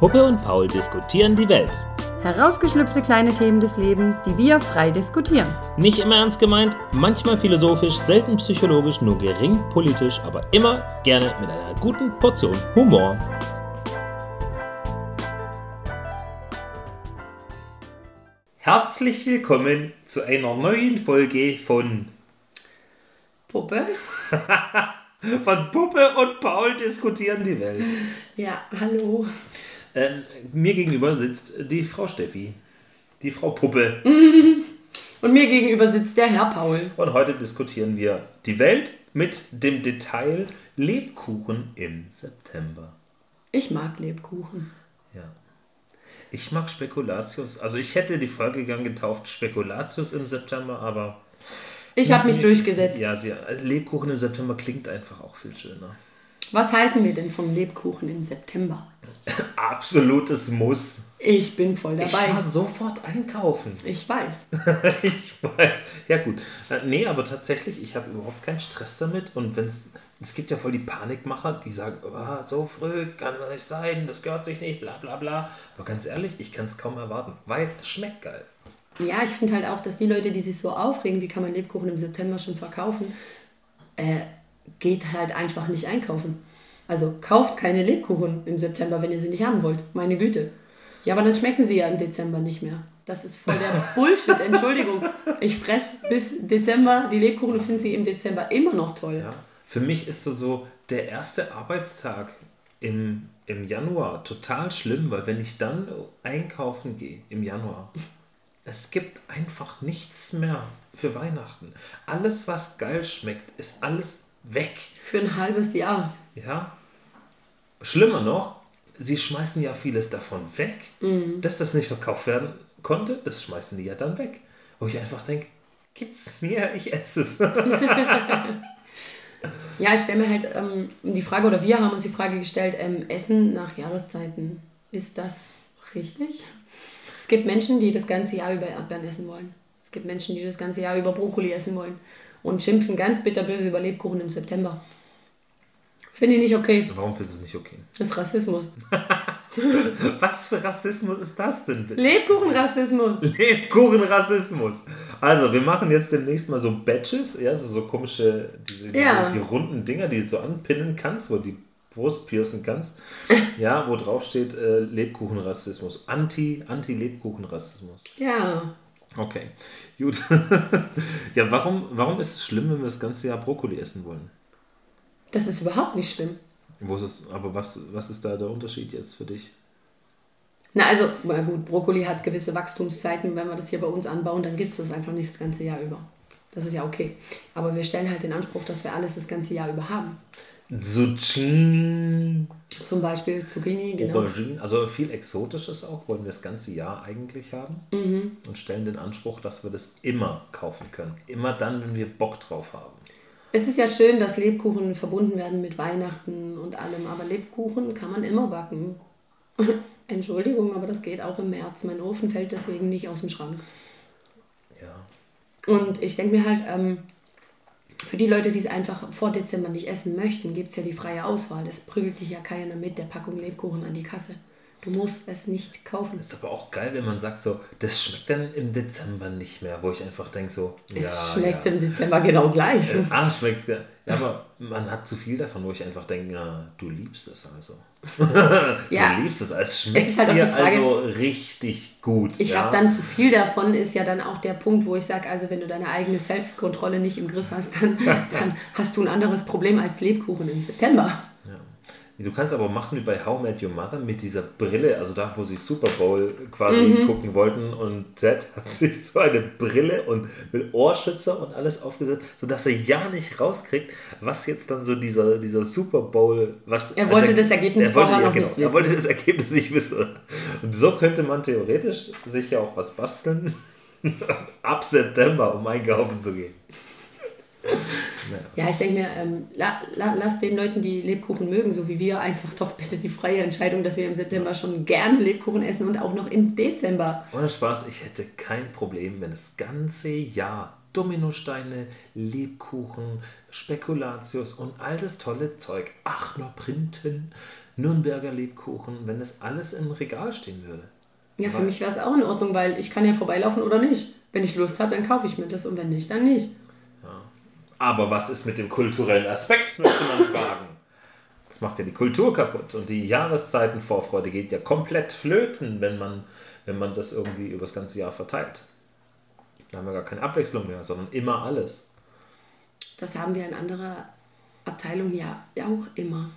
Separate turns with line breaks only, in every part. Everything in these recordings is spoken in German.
Puppe und Paul diskutieren die Welt.
Herausgeschlüpfte kleine Themen des Lebens, die wir frei diskutieren.
Nicht immer ernst gemeint, manchmal philosophisch, selten psychologisch, nur gering politisch, aber immer gerne mit einer guten Portion Humor. Herzlich willkommen zu einer neuen Folge von
Puppe?
von Puppe und Paul diskutieren die Welt.
Ja, hallo.
Ähm, mir gegenüber sitzt die Frau Steffi, die Frau Puppe.
Und mir gegenüber sitzt der Herr Paul.
Und heute diskutieren wir die Welt mit dem Detail Lebkuchen im September.
Ich mag Lebkuchen.
Ja. Ich mag Spekulatius. Also ich hätte die Folge gern getauft Spekulatius im September, aber...
Ich habe mich durchgesetzt.
Ja, sie, also Lebkuchen im September klingt einfach auch viel schöner.
Was halten wir denn vom Lebkuchen im September?
Absolutes Muss.
Ich bin voll
Ich
dabei.
war sofort einkaufen.
Ich weiß.
ich weiß. Ja gut. Äh, Nee, aber tatsächlich, ich habe überhaupt keinen Stress damit. Und wenn es, es gibt ja voll die Panikmacher, die sagen, oh, so früh kann das nicht sein, das gehört sich nicht, bla bla bla. Aber ganz ehrlich, ich kann es kaum erwarten, weil es schmeckt geil.
Ja, ich finde halt auch, dass die Leute, die sich so aufregen, wie kann man Lebkuchen im September schon verkaufen, äh, geht halt einfach nicht einkaufen. Also kauft keine Lebkuchen im September, wenn ihr sie nicht haben wollt. Meine Güte. Ja, aber dann schmecken sie ja im Dezember nicht mehr. Das ist voll der Bullshit, Entschuldigung. Ich fress bis Dezember die Lebkuchen und finde sie im Dezember immer noch toll.
Ja. Für mich ist so, so der erste Arbeitstag im, im Januar total schlimm, weil wenn ich dann einkaufen gehe im Januar, es gibt einfach nichts mehr für Weihnachten. Alles, was geil schmeckt, ist alles weg.
Für ein halbes Jahr.
Ja. Schlimmer noch, sie schmeißen ja vieles davon weg, dass das nicht verkauft werden konnte, das schmeißen die ja dann weg. Wo ich einfach denke, gibt's mir, ich esse es.
Ja, ich stelle mir halt ähm, die Frage, oder wir haben uns die Frage gestellt, ähm, Essen nach Jahreszeiten, ist das richtig? Es gibt Menschen, die das ganze Jahr über Erdbeeren essen wollen. Es gibt Menschen, die das ganze Jahr über Brokkoli essen wollen und schimpfen ganz bitterböse über Lebkuchen im September. Finde ich nicht okay.
Warum findest du es nicht okay?
Das ist Rassismus.
Was für Rassismus ist das denn bitte?
Lebkuchenrassismus.
Lebkuchenrassismus. Also, wir machen jetzt demnächst mal so Badges, ja, so, so komische, diese, diese,
Ja.
die runden Dinger, die du so anpinnen kannst, wo die Brust piercen kannst. ja, wo drauf steht äh, Lebkuchenrassismus. Anti, Anti-Lebkuchenrassismus.
Ja.
Okay, gut. ja, warum, warum ist es schlimm, wenn wir das ganze Jahr Brokkoli essen wollen?
Das ist überhaupt nicht schlimm.
Wo ist es, aber was, was ist da der Unterschied jetzt für dich?
Na also, na gut, Brokkoli hat gewisse Wachstumszeiten. Wenn wir das hier bei uns anbauen, dann gibt es das einfach nicht das ganze Jahr über. Das ist ja okay. Aber wir stellen halt den Anspruch, dass wir alles das ganze Jahr über haben.
Zucchini,
Zum Beispiel Zucchini, genau.
Aubergine, also viel Exotisches auch, wollen wir das ganze Jahr eigentlich haben
Mhm.
und stellen den Anspruch, dass wir das immer kaufen können. Immer dann, wenn wir Bock drauf haben.
Es ist ja schön, dass Lebkuchen verbunden werden mit Weihnachten und allem, aber Lebkuchen kann man immer backen. Entschuldigung, aber das geht auch im März. Mein Ofen fällt deswegen nicht aus dem Schrank.
Ja.
Und ich denke mir halt, ähm, für die Leute, die es einfach vor Dezember nicht essen möchten, gibt es ja die freie Auswahl. Es prügelt dich ja keiner mit der Packung Lebkuchen an die Kasse. Du musst es nicht kaufen.
Ist aber auch geil, wenn man sagt so, das schmeckt dann im Dezember nicht mehr, wo ich einfach denke so, ja,
es schmeckt
ja.
im Dezember genau gleich.
Äh, ah, schmeckt's. Ja, aber man hat zu viel davon, wo ich einfach denke, ja, du liebst es also.
Ja.
Du liebst es. Es schmeckt
Es ist halt auch die Frage-
also richtig gut.
Ich
ja?
habe dann zu viel davon, ist ja dann auch der Punkt, wo ich sage, also wenn du deine eigene Selbstkontrolle nicht im Griff hast, dann, dann hast du ein anderes Problem als Lebkuchen im September.
Du kannst aber machen wie bei How Met Your Mother mit dieser Brille, also da, wo sie Super Bowl quasi
Mhm.
gucken wollten und Ted hat sich so eine Brille und mit Ohrschützer und alles aufgesetzt, sodass er ja nicht rauskriegt, was jetzt dann so dieser, dieser Super Bowl, was...
Er wollte das Ergebnis
er wollte,
vorher
ja,
noch
genau,
nicht
Er
wissen.
wollte das Ergebnis nicht wissen. oder? Und so könnte man theoretisch sich ja auch was basteln, ab September, um einkaufen zu gehen.
Ja, ich denke mir, ähm, la, la, lass den Leuten, die Lebkuchen mögen, so wie wir, einfach doch bitte die freie Entscheidung, dass wir im September schon gerne Lebkuchen essen und auch noch im Dezember.
Ohne Spaß, ich hätte kein Problem, wenn das ganze Jahr Dominosteine, Lebkuchen, Spekulatius und all das tolle Zeug. Ach, nur Printen, Nürnberger Lebkuchen, wenn das alles im Regal stehen würde.
Ja, für mich wäre es auch in Ordnung, weil ich kann ja vorbeilaufen oder nicht. Wenn ich Lust habe, dann kaufe ich mir das und wenn nicht, dann nicht.
Aber was ist mit dem kulturellen Aspekt, möchte man fragen. Das macht ja die Kultur kaputt und die Jahreszeitenvorfreude geht ja komplett flöten, wenn man, wenn man das irgendwie über das ganze Jahr verteilt. Da haben wir gar keine Abwechslung mehr, sondern immer alles.
Das haben wir in anderer Abteilung ja auch immer.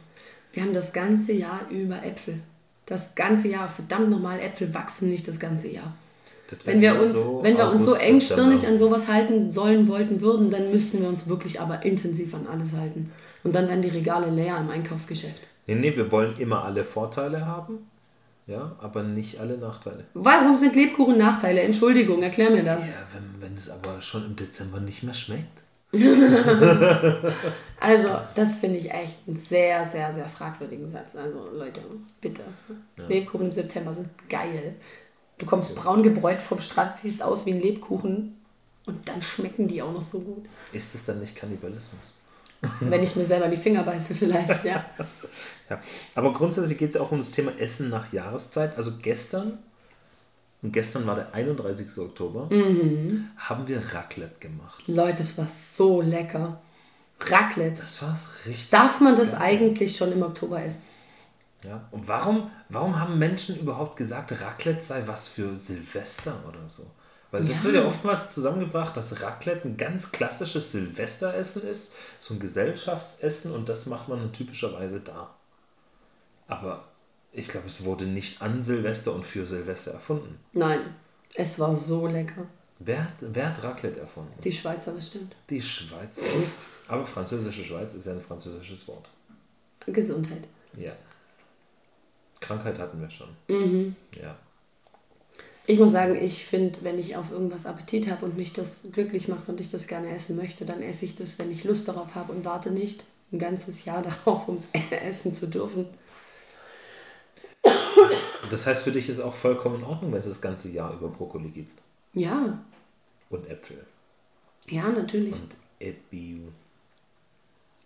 Wir haben das ganze Jahr über Äpfel. Das ganze Jahr, verdammt nochmal, Äpfel wachsen nicht das ganze Jahr. Wenn wir, uns, so wenn wir uns so engstirnig an sowas halten sollen, wollten, würden, dann müssten wir uns wirklich aber intensiv an alles halten. Und dann werden die Regale leer im Einkaufsgeschäft.
Nee, nee, wir wollen immer alle Vorteile haben, ja, aber nicht alle Nachteile.
Warum sind Lebkuchen Nachteile? Entschuldigung, erklär mir das.
Ja, wenn, wenn es aber schon im Dezember nicht mehr schmeckt.
also, das finde ich echt einen sehr, sehr, sehr fragwürdigen Satz. Also, Leute, bitte. Ja. Lebkuchen im September sind geil. Du kommst braun gebräut vom Strand, siehst aus wie ein Lebkuchen und dann schmecken die auch noch so gut.
Ist es dann nicht Kannibalismus?
Wenn ich mir selber die Finger beiße, vielleicht, ja.
ja. Aber grundsätzlich geht es auch um das Thema Essen nach Jahreszeit. Also gestern und gestern war der 31. Oktober, mhm. haben wir Raclette gemacht.
Leute, es war so lecker. Raclette.
Das war richtig.
Darf man das geil. eigentlich schon im Oktober essen?
Ja. Und warum, warum haben Menschen überhaupt gesagt, Raclette sei was für Silvester oder so? Weil das ja. wird ja oftmals zusammengebracht, dass Raclette ein ganz klassisches Silvesteressen ist, so ein Gesellschaftsessen und das macht man typischerweise da. Aber ich glaube, es wurde nicht an Silvester und für Silvester erfunden.
Nein, es war so lecker.
Wer hat, wer hat Raclette erfunden?
Die Schweizer bestimmt.
Die Schweizer. Aber französische Schweiz ist ja ein französisches Wort.
Gesundheit.
Ja. Krankheit hatten wir schon. Mhm. Ja.
Ich muss sagen, ich finde, wenn ich auf irgendwas Appetit habe und mich das glücklich macht und ich das gerne essen möchte, dann esse ich das, wenn ich Lust darauf habe und warte nicht ein ganzes Jahr darauf, um es essen zu dürfen.
Das heißt, für dich ist auch vollkommen in Ordnung, wenn es das ganze Jahr über Brokkoli gibt.
Ja.
Und Äpfel.
Ja, natürlich.
Und Erdbeeren.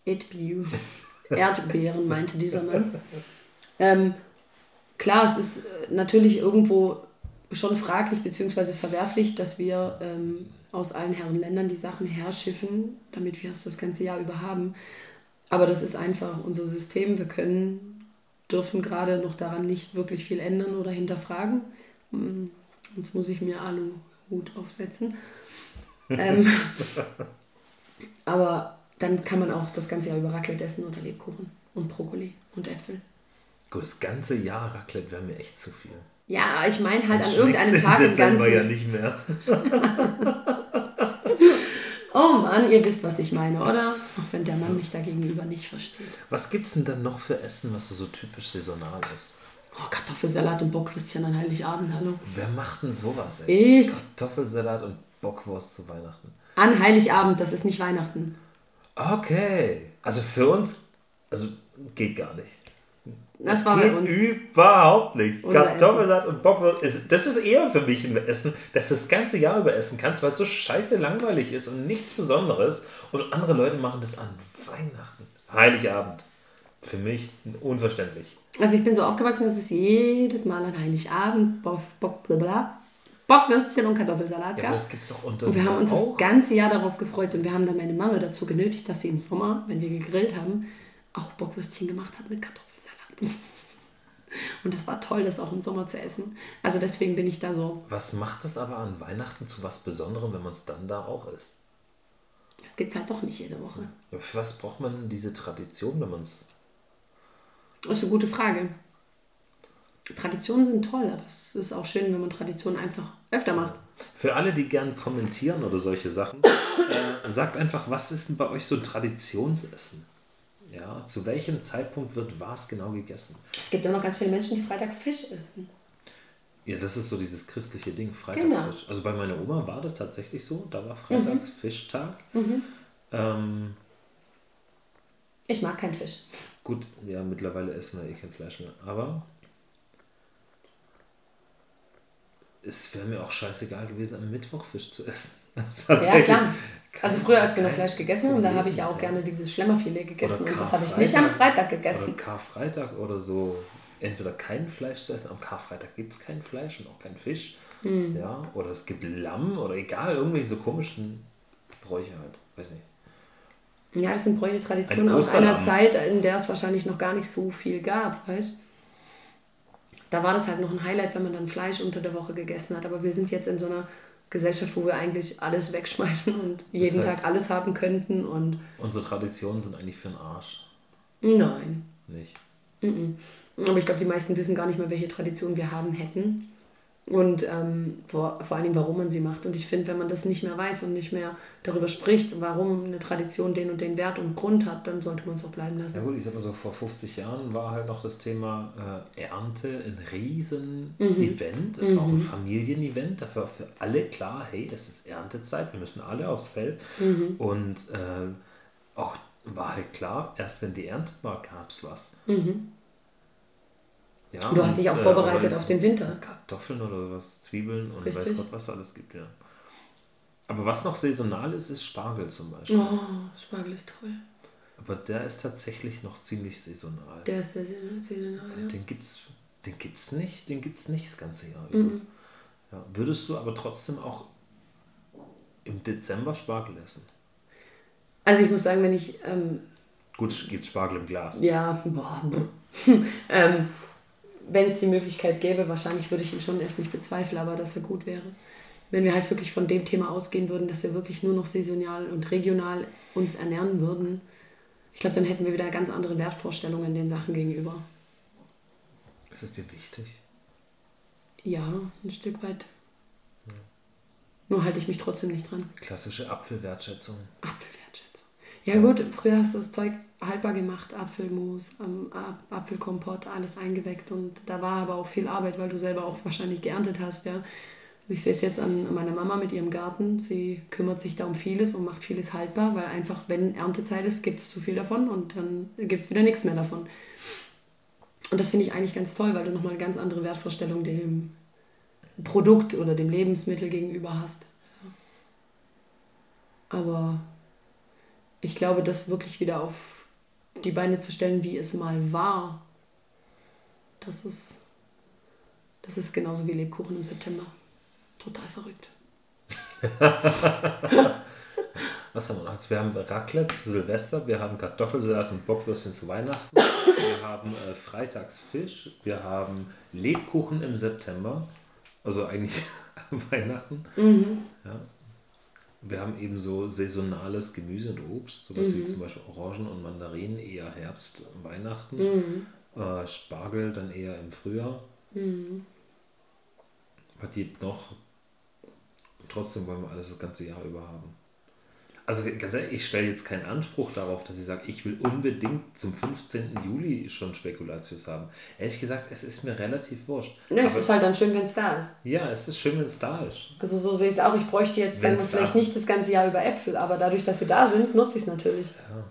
Erdbeeren. Erdbeeren, meinte dieser Mann. Ähm, klar, es ist äh, natürlich irgendwo schon fraglich bzw. verwerflich, dass wir ähm, aus allen Herren Ländern die Sachen herschiffen, damit wir es das ganze Jahr über haben. Aber das ist einfach unser System. Wir können, dürfen gerade noch daran nicht wirklich viel ändern oder hinterfragen. Hm, jetzt muss ich mir Aluhut aufsetzen. ähm, aber dann kann man auch das ganze Jahr über Raclette essen oder Lebkuchen und Brokkoli und Äpfel.
Gut, das ganze Jahr Raclette wäre mir echt zu viel.
Ja, ich meine halt an irgendeinem Tag im Ganzen.
ja nicht mehr.
oh Mann, ihr wisst, was ich meine, oder? Auch wenn der Mann mich da gegenüber nicht versteht.
Was gibt's denn dann noch für Essen, was so typisch saisonal ist?
Oh, Kartoffelsalat und Bockwürstchen an Heiligabend, hallo.
Wer macht denn sowas, ey?
Ich.
Kartoffelsalat und Bockwurst zu Weihnachten.
An Heiligabend, das ist nicht Weihnachten.
Okay. Also für uns, also geht gar nicht.
Das, das war
geht überhaupt nicht. Kartoffelsalat und Bockwurst, ist, das ist eher für mich ein Essen, das du das ganze Jahr über essen kannst, weil es so scheiße langweilig ist und nichts Besonderes. Und andere Leute machen das an Weihnachten, Heiligabend. Für mich unverständlich.
Also ich bin so aufgewachsen, dass es jedes Mal an Heiligabend Bock, Bockwürstchen und Kartoffelsalat
ja,
gab.
Das gibt's doch unter
und wir haben uns auch. das ganze Jahr darauf gefreut und wir haben dann meine Mama dazu genötigt, dass sie im Sommer, wenn wir gegrillt haben, auch Bockwürstchen gemacht hat mit Kartoffelsalat. Und das war toll, das auch im Sommer zu essen. Also deswegen bin ich da so.
Was macht es aber an Weihnachten zu was Besonderem, wenn man es dann da auch isst?
Das gibt es halt doch nicht jede Woche.
für was braucht man diese Tradition, wenn man es.
Das ist eine gute Frage. Traditionen sind toll, aber es ist auch schön, wenn man Traditionen einfach öfter macht.
Für alle, die gern kommentieren oder solche Sachen, äh, sagt einfach, was ist denn bei euch so ein Traditionsessen? Ja, zu welchem Zeitpunkt wird was genau gegessen?
Es gibt ja noch ganz viele Menschen, die freitags Fisch essen.
Ja, das ist so dieses christliche Ding, Freitagsfisch. Genau. Also bei meiner Oma war das tatsächlich so, da war Freitags mhm. Fischtag. Mhm. Ähm,
ich mag keinen Fisch.
Gut, ja, mittlerweile essen wir eh kein Fleisch mehr. Aber es wäre mir auch scheißegal gewesen, am Mittwoch Fisch zu essen.
Ja, klar. Also früher, als wir noch Fleisch gegessen haben, da habe ich ja auch gerne dieses Schlemmerfilet gegessen. Und das habe ich nicht am Freitag gegessen.
Oder Karfreitag oder so. Entweder kein Fleisch zu essen, am Karfreitag gibt es kein Fleisch und auch kein Fisch. Hm. Ja, oder es gibt Lamm oder egal, irgendwelche so komischen Bräuche halt. Weiß nicht.
Ja, das sind Bräuche Traditionen aus einer Zeit, in der es wahrscheinlich noch gar nicht so viel gab, weißt Da war das halt noch ein Highlight, wenn man dann Fleisch unter der Woche gegessen hat. Aber wir sind jetzt in so einer Gesellschaft, wo wir eigentlich alles wegschmeißen und jeden das heißt, Tag alles haben könnten. Und
unsere Traditionen sind eigentlich für den Arsch.
Nein. Nicht. Aber ich glaube, die meisten wissen gar nicht mehr, welche Traditionen wir haben hätten und ähm, vor, vor allen Dingen, warum man sie macht. Und ich finde, wenn man das nicht mehr weiß und nicht mehr darüber spricht, warum eine Tradition den und den Wert und Grund hat, dann sollte man es auch bleiben lassen.
Ja gut, ich sag mal so, vor 50 Jahren war halt noch das Thema äh, Ernte ein riesen mhm. Event. Es mhm. war auch ein mhm. Familienevent. Dafür war für alle klar, hey, es ist Erntezeit, wir müssen alle aufs Feld. Mhm. Und äh, auch war halt klar, erst wenn die Ernte war, gab es was. Mhm. Ja, du hast dich auch äh, vorbereitet auf den Winter. Kartoffeln oder was, Zwiebeln und Richtig. weiß Gott, was alles gibt, ja. Aber was noch saisonal ist, ist Spargel zum Beispiel.
Oh, Spargel ist toll.
Aber der ist tatsächlich noch ziemlich saisonal.
Der ist sehr saisonal, ja.
Den gibt's, den gibt's nicht, den gibt's nicht das ganze Jahr über. Mm Ja, würdest du aber trotzdem auch im Dezember Spargel essen?
Also ich muss sagen, wenn ich... Ähm,
Gut, gibt Spargel im Glas.
Ja, boah, ähm, wenn es die Möglichkeit gäbe, wahrscheinlich würde ich ihn schon essen. Ich bezweifle aber, dass er gut wäre. Wenn wir halt wirklich von dem Thema ausgehen würden, dass wir wirklich nur noch saisonal und regional uns ernähren würden, ich glaube, dann hätten wir wieder ganz andere Wertvorstellungen den Sachen gegenüber.
Ist es dir wichtig?
Ja, ein Stück weit. Ja. Nur halte ich mich trotzdem nicht dran.
Klassische Apfelwertschätzung.
Apfelwertschätzung. Ja, gut, früher hast du das Zeug haltbar gemacht, Apfelmus, ähm, Apfelkompott, alles eingeweckt und da war aber auch viel Arbeit, weil du selber auch wahrscheinlich geerntet hast, ja. Ich sehe es jetzt an meiner Mama mit ihrem Garten. Sie kümmert sich da um vieles und macht vieles haltbar, weil einfach, wenn Erntezeit ist, gibt es zu viel davon und dann gibt es wieder nichts mehr davon. Und das finde ich eigentlich ganz toll, weil du nochmal eine ganz andere Wertvorstellung dem Produkt oder dem Lebensmittel gegenüber hast. Aber ich glaube, das wirklich wieder auf die Beine zu stellen, wie es mal war, das ist, das ist genauso wie Lebkuchen im September. Total verrückt.
Was haben wir noch? Also wir haben Raclette zu Silvester, wir haben Kartoffelsalat und Bockwürstchen zu Weihnachten, wir haben äh, Freitagsfisch, wir haben Lebkuchen im September, also eigentlich Weihnachten. Mhm. Ja. Wir haben eben so saisonales Gemüse und Obst, sowas mhm. wie zum Beispiel Orangen und Mandarinen, eher Herbst, Weihnachten. Mhm. Äh, Spargel dann eher im Frühjahr. Mhm. Was gibt noch? Trotzdem wollen wir alles das ganze Jahr über haben. Also ganz ehrlich, ich stelle jetzt keinen Anspruch darauf, dass ich sage, ich will unbedingt zum 15. Juli schon Spekulatius haben. Ehrlich gesagt, es ist mir relativ wurscht.
Ne, es ist halt dann schön, wenn es da ist.
Ja, es ist schön, wenn es da ist.
Also so sehe ich es auch. Ich bräuchte jetzt dann vielleicht nicht das ganze Jahr über Äpfel, aber dadurch, dass sie da sind, nutze ich es natürlich.
Ja.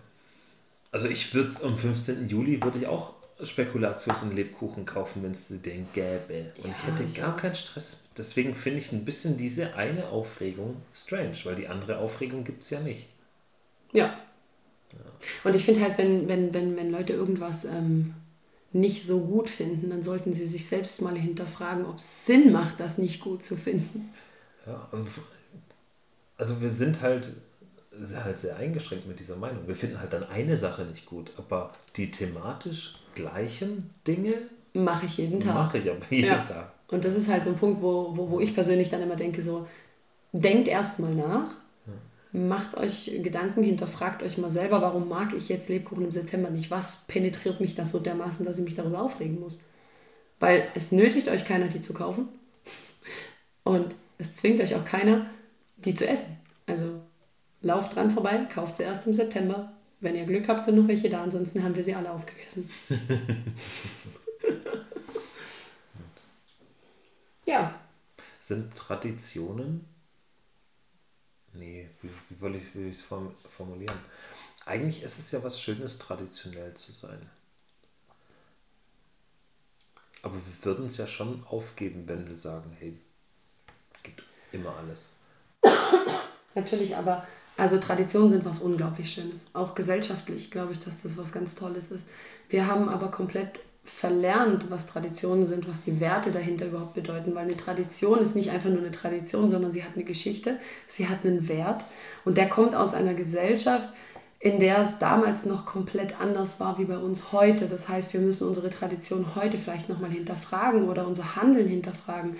Also ich würde am 15. Juli würde ich auch Spekulatius und Lebkuchen kaufen, wenn es den gäbe. Und ja, ich hätte so. gar keinen Stress. Deswegen finde ich ein bisschen diese eine Aufregung strange, weil die andere Aufregung gibt es ja nicht.
Ja. ja. Und ich finde halt, wenn, wenn, wenn, wenn Leute irgendwas ähm, nicht so gut finden, dann sollten sie sich selbst mal hinterfragen, ob es Sinn macht, das nicht gut zu finden.
Ja, also wir sind halt halt sehr eingeschränkt mit dieser Meinung. Wir finden halt dann eine Sache nicht gut, aber die thematisch gleichen Dinge
mache ich jeden Tag.
Mache ich aber jeden
ja. Tag. Und das ist halt so ein Punkt, wo, wo, wo ich persönlich dann immer denke, so, denkt erstmal nach, macht euch Gedanken, hinterfragt euch mal selber, warum mag ich jetzt Lebkuchen im September nicht? Was penetriert mich das so dermaßen, dass ich mich darüber aufregen muss? Weil es nötigt euch keiner, die zu kaufen. Und es zwingt euch auch keiner, die zu essen. Also Lauft dran vorbei, kauft sie erst im September. Wenn ihr Glück habt, sind noch welche da, ansonsten haben wir sie alle aufgegessen. ja.
Sind Traditionen? Nee, wie, wie will ich es formulieren? Eigentlich ist es ja was Schönes, traditionell zu sein. Aber wir würden es ja schon aufgeben, wenn wir sagen, hey, immer alles.
Natürlich, aber also Traditionen sind was unglaublich Schönes. Auch gesellschaftlich glaube ich, dass das was ganz Tolles ist. Wir haben aber komplett verlernt, was Traditionen sind, was die Werte dahinter überhaupt bedeuten, weil eine Tradition ist nicht einfach nur eine Tradition, sondern sie hat eine Geschichte, sie hat einen Wert und der kommt aus einer Gesellschaft, in der es damals noch komplett anders war wie bei uns heute. Das heißt, wir müssen unsere Tradition heute vielleicht nochmal hinterfragen oder unser Handeln hinterfragen,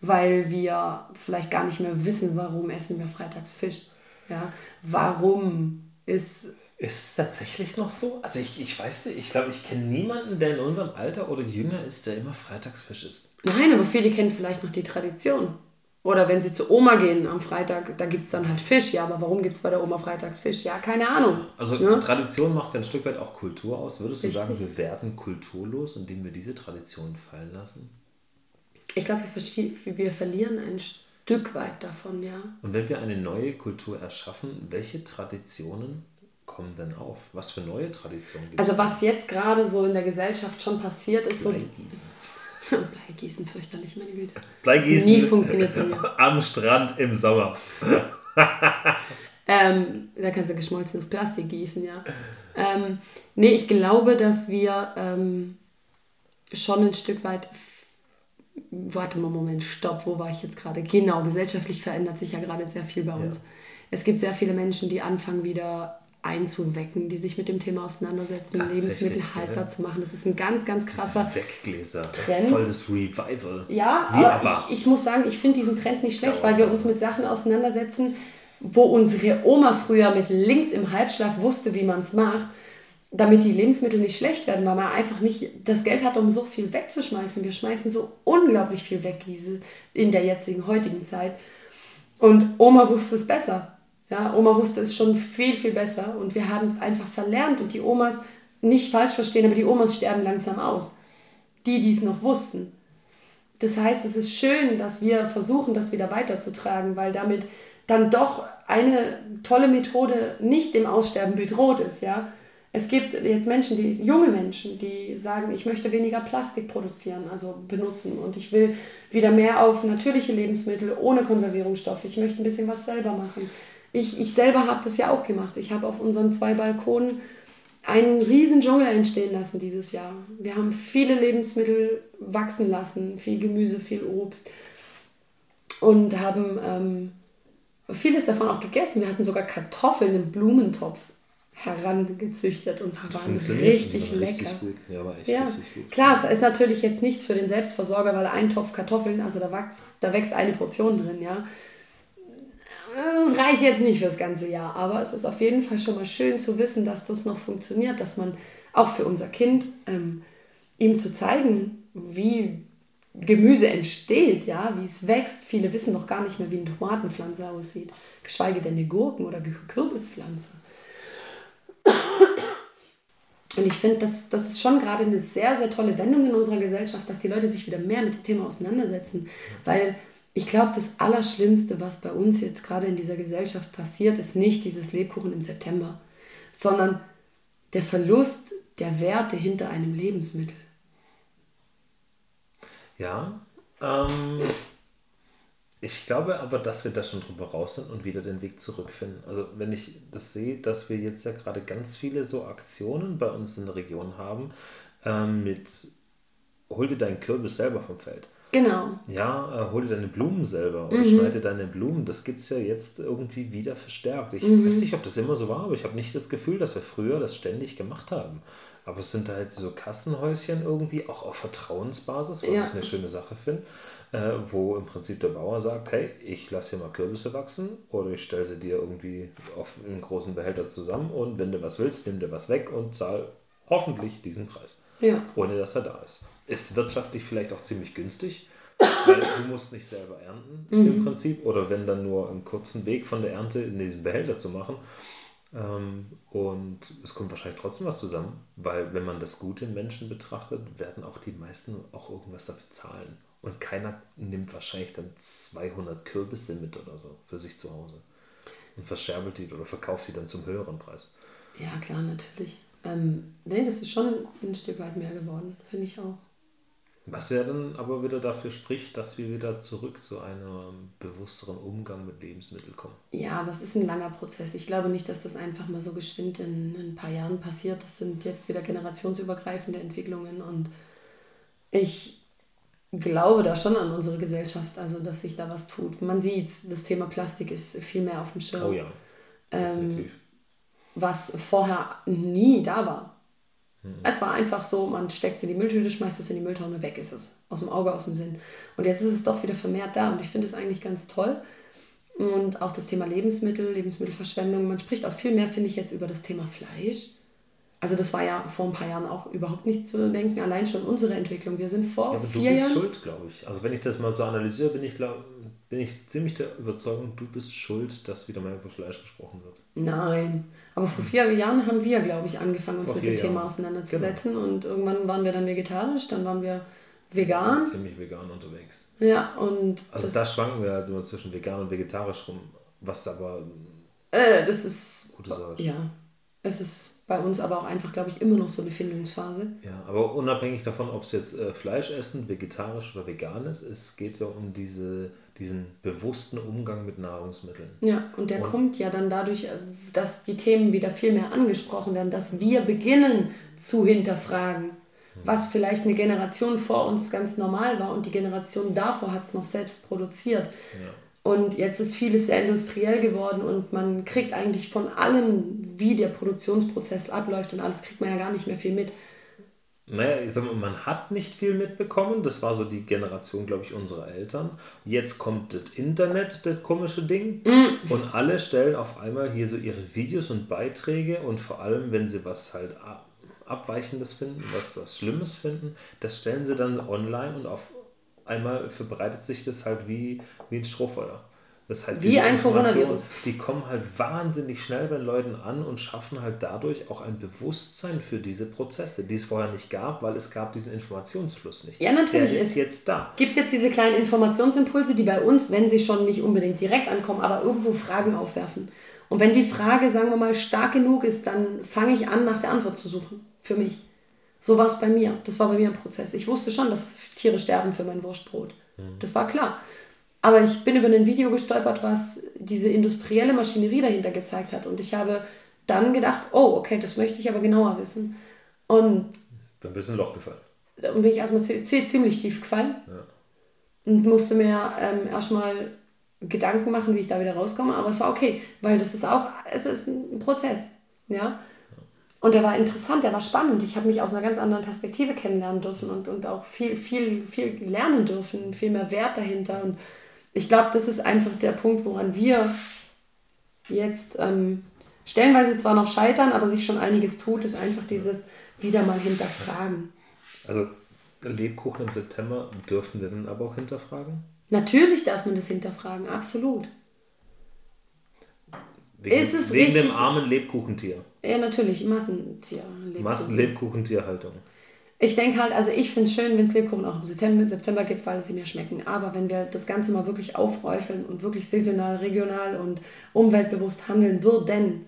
weil wir vielleicht gar nicht mehr wissen, warum essen wir freitags Fisch. Ja? Warum ist
ist es tatsächlich noch so? Also ich, ich weiß nicht, ich glaube, ich kenne niemanden, der in unserem Alter oder jünger ist, der immer Freitagsfisch isst.
Nein, aber viele kennen vielleicht noch die Tradition. Oder wenn sie zu Oma gehen am Freitag, da gibt es dann halt Fisch. Ja, aber warum gibt es bei der Oma Freitagsfisch? Ja, keine Ahnung.
Also
ja?
Tradition macht ja ein Stück weit auch Kultur aus. Würdest du Richtig. sagen, wir werden kulturlos, indem wir diese Tradition fallen lassen?
Ich glaube, wir, wir verlieren ein Stück weit davon, ja.
Und wenn wir eine neue Kultur erschaffen, welche Traditionen kommen denn auf? Was für neue Traditionen
gibt es? Also was jetzt gerade so in der Gesellschaft schon passiert ist. Bleigießen. So Bleigießen fürchterlich, meine Güte. Bleigießen.
Nie funktioniert bei mir. Am Strand im Sommer.
ähm, da kannst du geschmolzenes Plastik gießen, ja. Ähm, nee, ich glaube, dass wir ähm, schon ein Stück weit warte mal, Moment, stopp, wo war ich jetzt gerade? Genau, gesellschaftlich verändert sich ja gerade sehr viel bei uns. Ja. Es gibt sehr viele Menschen, die anfangen wieder einzuwecken, die sich mit dem Thema auseinandersetzen, Lebensmittel haltbar ja. zu machen. Das ist ein ganz, ganz krasser Weggläser. Trend. Voll das Revival. Ja, Wie aber, aber? Ich, ich muss sagen, ich finde diesen Trend nicht schlecht, weil wir uns mit Sachen auseinandersetzen, wo unsere Oma früher mit links im Halbschlaf wusste, wie man es macht, damit die Lebensmittel nicht schlecht werden, weil man einfach nicht das Geld hat, um so viel wegzuschmeißen. Wir schmeißen so unglaublich viel weg diese, in der jetzigen, heutigen Zeit. Und Oma wusste es besser. Ja, Oma wusste es schon viel, viel besser und wir haben es einfach verlernt und die Omas, nicht falsch verstehen, aber die Omas sterben langsam aus. Die, die es noch wussten. Das heißt, es ist schön, dass wir versuchen, das wieder weiterzutragen, weil damit dann doch eine tolle Methode nicht dem Aussterben bedroht ist, ja. Es gibt jetzt Menschen, die junge Menschen, die sagen, ich möchte weniger Plastik produzieren, also benutzen und ich will wieder mehr auf natürliche Lebensmittel ohne Konservierungsstoffe. Ich möchte ein bisschen was selber machen. Ich, ich selber habe das ja auch gemacht. Ich habe auf unseren zwei Balkonen einen riesen Dschungel entstehen lassen dieses Jahr. Wir haben viele Lebensmittel wachsen lassen, viel Gemüse, viel Obst und haben ähm, vieles davon auch gegessen. Wir hatten sogar Kartoffeln im Blumentopf herangezüchtet und waren richtig lecker. Richtig gut. Ja, war echt ja. richtig gut. Klar, es ist natürlich jetzt nichts für den Selbstversorger, weil ein Topf Kartoffeln, also da wächst, da wächst eine Portion drin, ja. Das reicht jetzt nicht fürs ganze Jahr, aber es ist auf jeden Fall schon mal schön zu wissen, dass das noch funktioniert, dass man auch für unser Kind ähm, ihm zu zeigen, wie Gemüse entsteht, ja, wie es wächst. Viele wissen doch gar nicht mehr, wie eine Tomatenpflanze aussieht, geschweige denn eine Gurken- oder Kürbispflanze. Und ich finde, das, das ist schon gerade eine sehr, sehr tolle Wendung in unserer Gesellschaft, dass die Leute sich wieder mehr mit dem Thema auseinandersetzen, weil ich glaube, das Allerschlimmste, was bei uns jetzt gerade in dieser Gesellschaft passiert, ist nicht dieses Lebkuchen im September, sondern der Verlust der Werte hinter einem Lebensmittel.
Ja, ähm, ich glaube aber, dass wir da schon drüber raus sind und wieder den Weg zurückfinden. Also wenn ich das sehe, dass wir jetzt ja gerade ganz viele so Aktionen bei uns in der Region haben ähm, mit hol dir deinen Kürbis selber vom Feld. Genau. Ja, äh, hol dir deine Blumen selber oder mhm. schneide deine Blumen. Das gibt es ja jetzt irgendwie wieder verstärkt. Ich mhm. weiß nicht, ob das immer so war, aber ich habe nicht das Gefühl, dass wir früher das ständig gemacht haben. Aber es sind halt so Kassenhäuschen irgendwie, auch auf Vertrauensbasis, was ja. ich eine schöne Sache finde, äh, wo im Prinzip der Bauer sagt, hey, ich lasse hier mal Kürbisse wachsen oder ich stelle sie dir irgendwie auf einen großen Behälter zusammen und wenn du was willst, nimm dir was weg und zahl hoffentlich diesen Preis. Ja. Ohne dass er da ist. Ist wirtschaftlich vielleicht auch ziemlich günstig, weil du musst nicht selber ernten mhm. im Prinzip oder wenn dann nur einen kurzen Weg von der Ernte in diesen Behälter zu machen. Ähm, und es kommt wahrscheinlich trotzdem was zusammen, weil wenn man das Gute im Menschen betrachtet, werden auch die meisten auch irgendwas dafür zahlen. Und keiner nimmt wahrscheinlich dann 200 Kürbisse mit oder so für sich zu Hause und verscherbelt die oder verkauft die dann zum höheren Preis.
Ja, klar, natürlich. Ähm, nee, das ist schon ein Stück weit mehr geworden, finde ich auch.
Was ja dann aber wieder dafür spricht, dass wir wieder zurück zu einem bewussteren Umgang mit Lebensmitteln kommen.
Ja, aber es ist ein langer Prozess. Ich glaube nicht, dass das einfach mal so geschwind in, in ein paar Jahren passiert. Das sind jetzt wieder generationsübergreifende Entwicklungen und ich glaube da schon an unsere Gesellschaft, also dass sich da was tut. Man sieht, das Thema Plastik ist viel mehr auf dem Schirm. Oh ja. Ähm, was vorher nie da war. Mhm. Es war einfach so, man steckt es in die Mülltüte, schmeißt es in die Mülltonne, weg ist es. Aus dem Auge, aus dem Sinn. Und jetzt ist es doch wieder vermehrt da und ich finde es eigentlich ganz toll. Und auch das Thema Lebensmittel, Lebensmittelverschwendung. Man spricht auch viel mehr, finde ich, jetzt über das Thema Fleisch. Also das war ja vor ein paar Jahren auch überhaupt nicht zu denken. Allein schon unsere Entwicklung. Wir sind vor ja, aber
vier Jahren... Du bist Jahren schuld, glaube ich. Also wenn ich das mal so analysiere, bin ich, glaub, bin ich ziemlich der Überzeugung, du bist schuld, dass wieder mal über Fleisch gesprochen wird.
Nein, aber vor vier Jahren haben wir, glaube ich, angefangen, uns vor mit dem Jahren. Thema auseinanderzusetzen. Genau. Und irgendwann waren wir dann vegetarisch, dann waren wir vegan.
Ziemlich vegan unterwegs.
Ja, und.
Also da schwanken wir halt immer zwischen vegan und vegetarisch rum, was aber.
Äh, das ist. Gute Sache. Ja. Es ist bei uns aber auch einfach, glaube ich, immer noch so eine Findungsphase.
Ja, aber unabhängig davon, ob es jetzt äh, Fleisch essen, vegetarisch oder vegan ist, es geht ja um diese diesen bewussten Umgang mit Nahrungsmitteln.
Ja, und der und kommt ja dann dadurch, dass die Themen wieder viel mehr angesprochen werden, dass wir beginnen zu hinterfragen, was vielleicht eine Generation vor uns ganz normal war und die Generation davor hat es noch selbst produziert. Ja. Und jetzt ist vieles sehr industriell geworden und man kriegt eigentlich von allem, wie der Produktionsprozess abläuft und alles, kriegt man ja gar nicht mehr viel mit
naja, ich sag mal, man hat nicht viel mitbekommen. Das war so die Generation, glaube ich, unserer Eltern. Jetzt kommt das Internet, das komische Ding. Mm. Und alle stellen auf einmal hier so ihre Videos und Beiträge und vor allem, wenn sie was halt Abweichendes finden, was, was Schlimmes finden, das stellen sie dann online und auf einmal verbreitet sich das halt wie, wie ein Strohfeuer. Das heißt, Wie ein Coronavirus. Die kommen halt wahnsinnig schnell bei Leuten an und schaffen halt dadurch auch ein Bewusstsein für diese Prozesse, die es vorher nicht gab, weil es gab diesen Informationsfluss nicht. Ja, natürlich.
Der ist jetzt da. gibt jetzt diese kleinen Informationsimpulse, die bei uns, wenn sie schon nicht unbedingt direkt ankommen, aber irgendwo Fragen aufwerfen. Und wenn die Frage, sagen wir mal, stark genug ist, dann fange ich an, nach der Antwort zu suchen. Für mich. So war es bei mir. Das war bei mir ein Prozess. Ich wusste schon, dass Tiere sterben für mein Wurstbrot. Mhm. Das war klar. Aber ich bin über ein Video gestolpert, was diese industrielle Maschinerie dahinter gezeigt hat. Und ich habe dann gedacht, oh, okay, das möchte ich aber genauer wissen. Und
dann bist du ein Loch gefallen.
Dann bin ich erstmal ziemlich tief gefallen. Ja. Und musste mir ähm, erstmal Gedanken machen, wie ich da wieder rauskomme. Aber es war okay, weil das ist auch, es ist ein Prozess. Ja. Und der war interessant, der war spannend. Ich habe mich aus einer ganz anderen Perspektive kennenlernen dürfen und, und auch viel, viel, viel lernen dürfen, viel mehr Wert dahinter. Und ich glaube, das ist einfach der Punkt, woran wir jetzt ähm, stellenweise zwar noch scheitern, aber sich schon einiges tut, ist einfach dieses wieder mal hinterfragen.
Also Lebkuchen im September dürfen wir dann aber auch hinterfragen?
Natürlich darf man das hinterfragen, absolut.
Wegen, ist es wegen dem armen Lebkuchentier.
Ja, natürlich, Massentier.
Massenlebkuchentierhaltung.
Ich denke halt, also ich finde es schön, wenn es Lebkuchen auch im September, September gibt, weil sie mir schmecken. Aber wenn wir das Ganze mal wirklich aufräufeln und wirklich saisonal, regional und umweltbewusst handeln würden,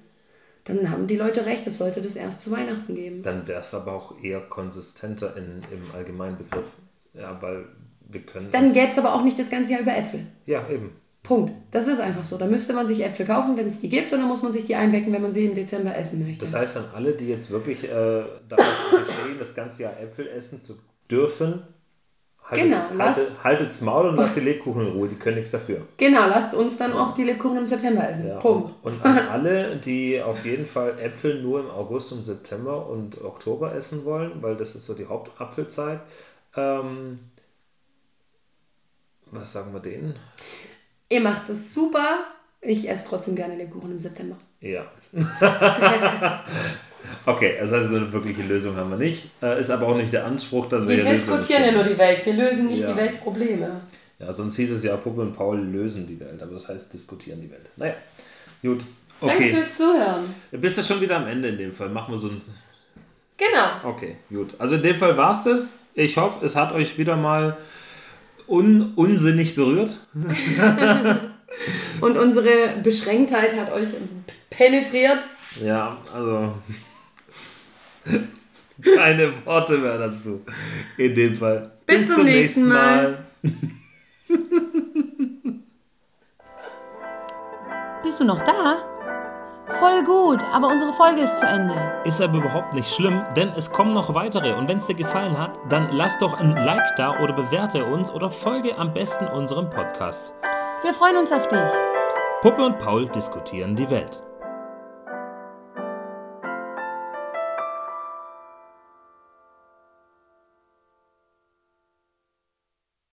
dann haben die Leute recht, es sollte das erst zu Weihnachten geben.
Dann wäre es aber auch eher konsistenter in, im allgemeinen Begriff. Ja, weil wir können.
Dann gäbe es aber auch nicht das ganze Jahr über Äpfel.
Ja, eben.
Punkt. Das ist einfach so. Da müsste man sich Äpfel kaufen, wenn es die gibt, und dann muss man sich die einwecken, wenn man sie im Dezember essen möchte.
Das heißt, an alle, die jetzt wirklich äh, darauf bestehen, das ganze Jahr Äpfel essen zu dürfen, haltet, genau, haltet, haltet's Maul und lasst die Lebkuchen in Ruhe, die können nichts dafür.
Genau, lasst uns dann auch die Lebkuchen im September essen. Ja, Punkt.
Und, und an alle, die auf jeden Fall Äpfel nur im August und September und Oktober essen wollen, weil das ist so die Hauptapfelzeit, ähm, was sagen wir denen?
Ihr macht es super. Ich esse trotzdem gerne Lebkuchen im September.
Ja. okay, das heißt, eine wirkliche Lösung haben wir nicht. Äh, ist aber auch nicht der Anspruch, dass wir.
Wir diskutieren ja nur die Welt. Wir lösen nicht ja. die Weltprobleme.
Ja, sonst hieß es ja, Puppe und Paul lösen die Welt. Aber das heißt, diskutieren die Welt. Naja, gut.
Okay. Danke fürs Zuhören.
Bist du schon wieder am Ende in dem Fall? Machen wir so ein.
Genau.
Okay, gut. Also in dem Fall war es das. Ich hoffe, es hat euch wieder mal un unsinnig berührt.
Und unsere Beschränktheit hat euch penetriert.
Ja, also Keine Worte mehr dazu. In dem Fall.
Bis zum nächsten Mal. Bist du noch da? Voll gut, aber unsere Folge ist zu Ende.
Ist aber überhaupt nicht schlimm, denn es kommen noch weitere. Und wenn es dir gefallen hat, dann lass doch ein Like da oder bewerte uns oder folge am besten unserem Podcast.
Wir freuen uns auf dich.
Puppe und Paul diskutieren die Welt.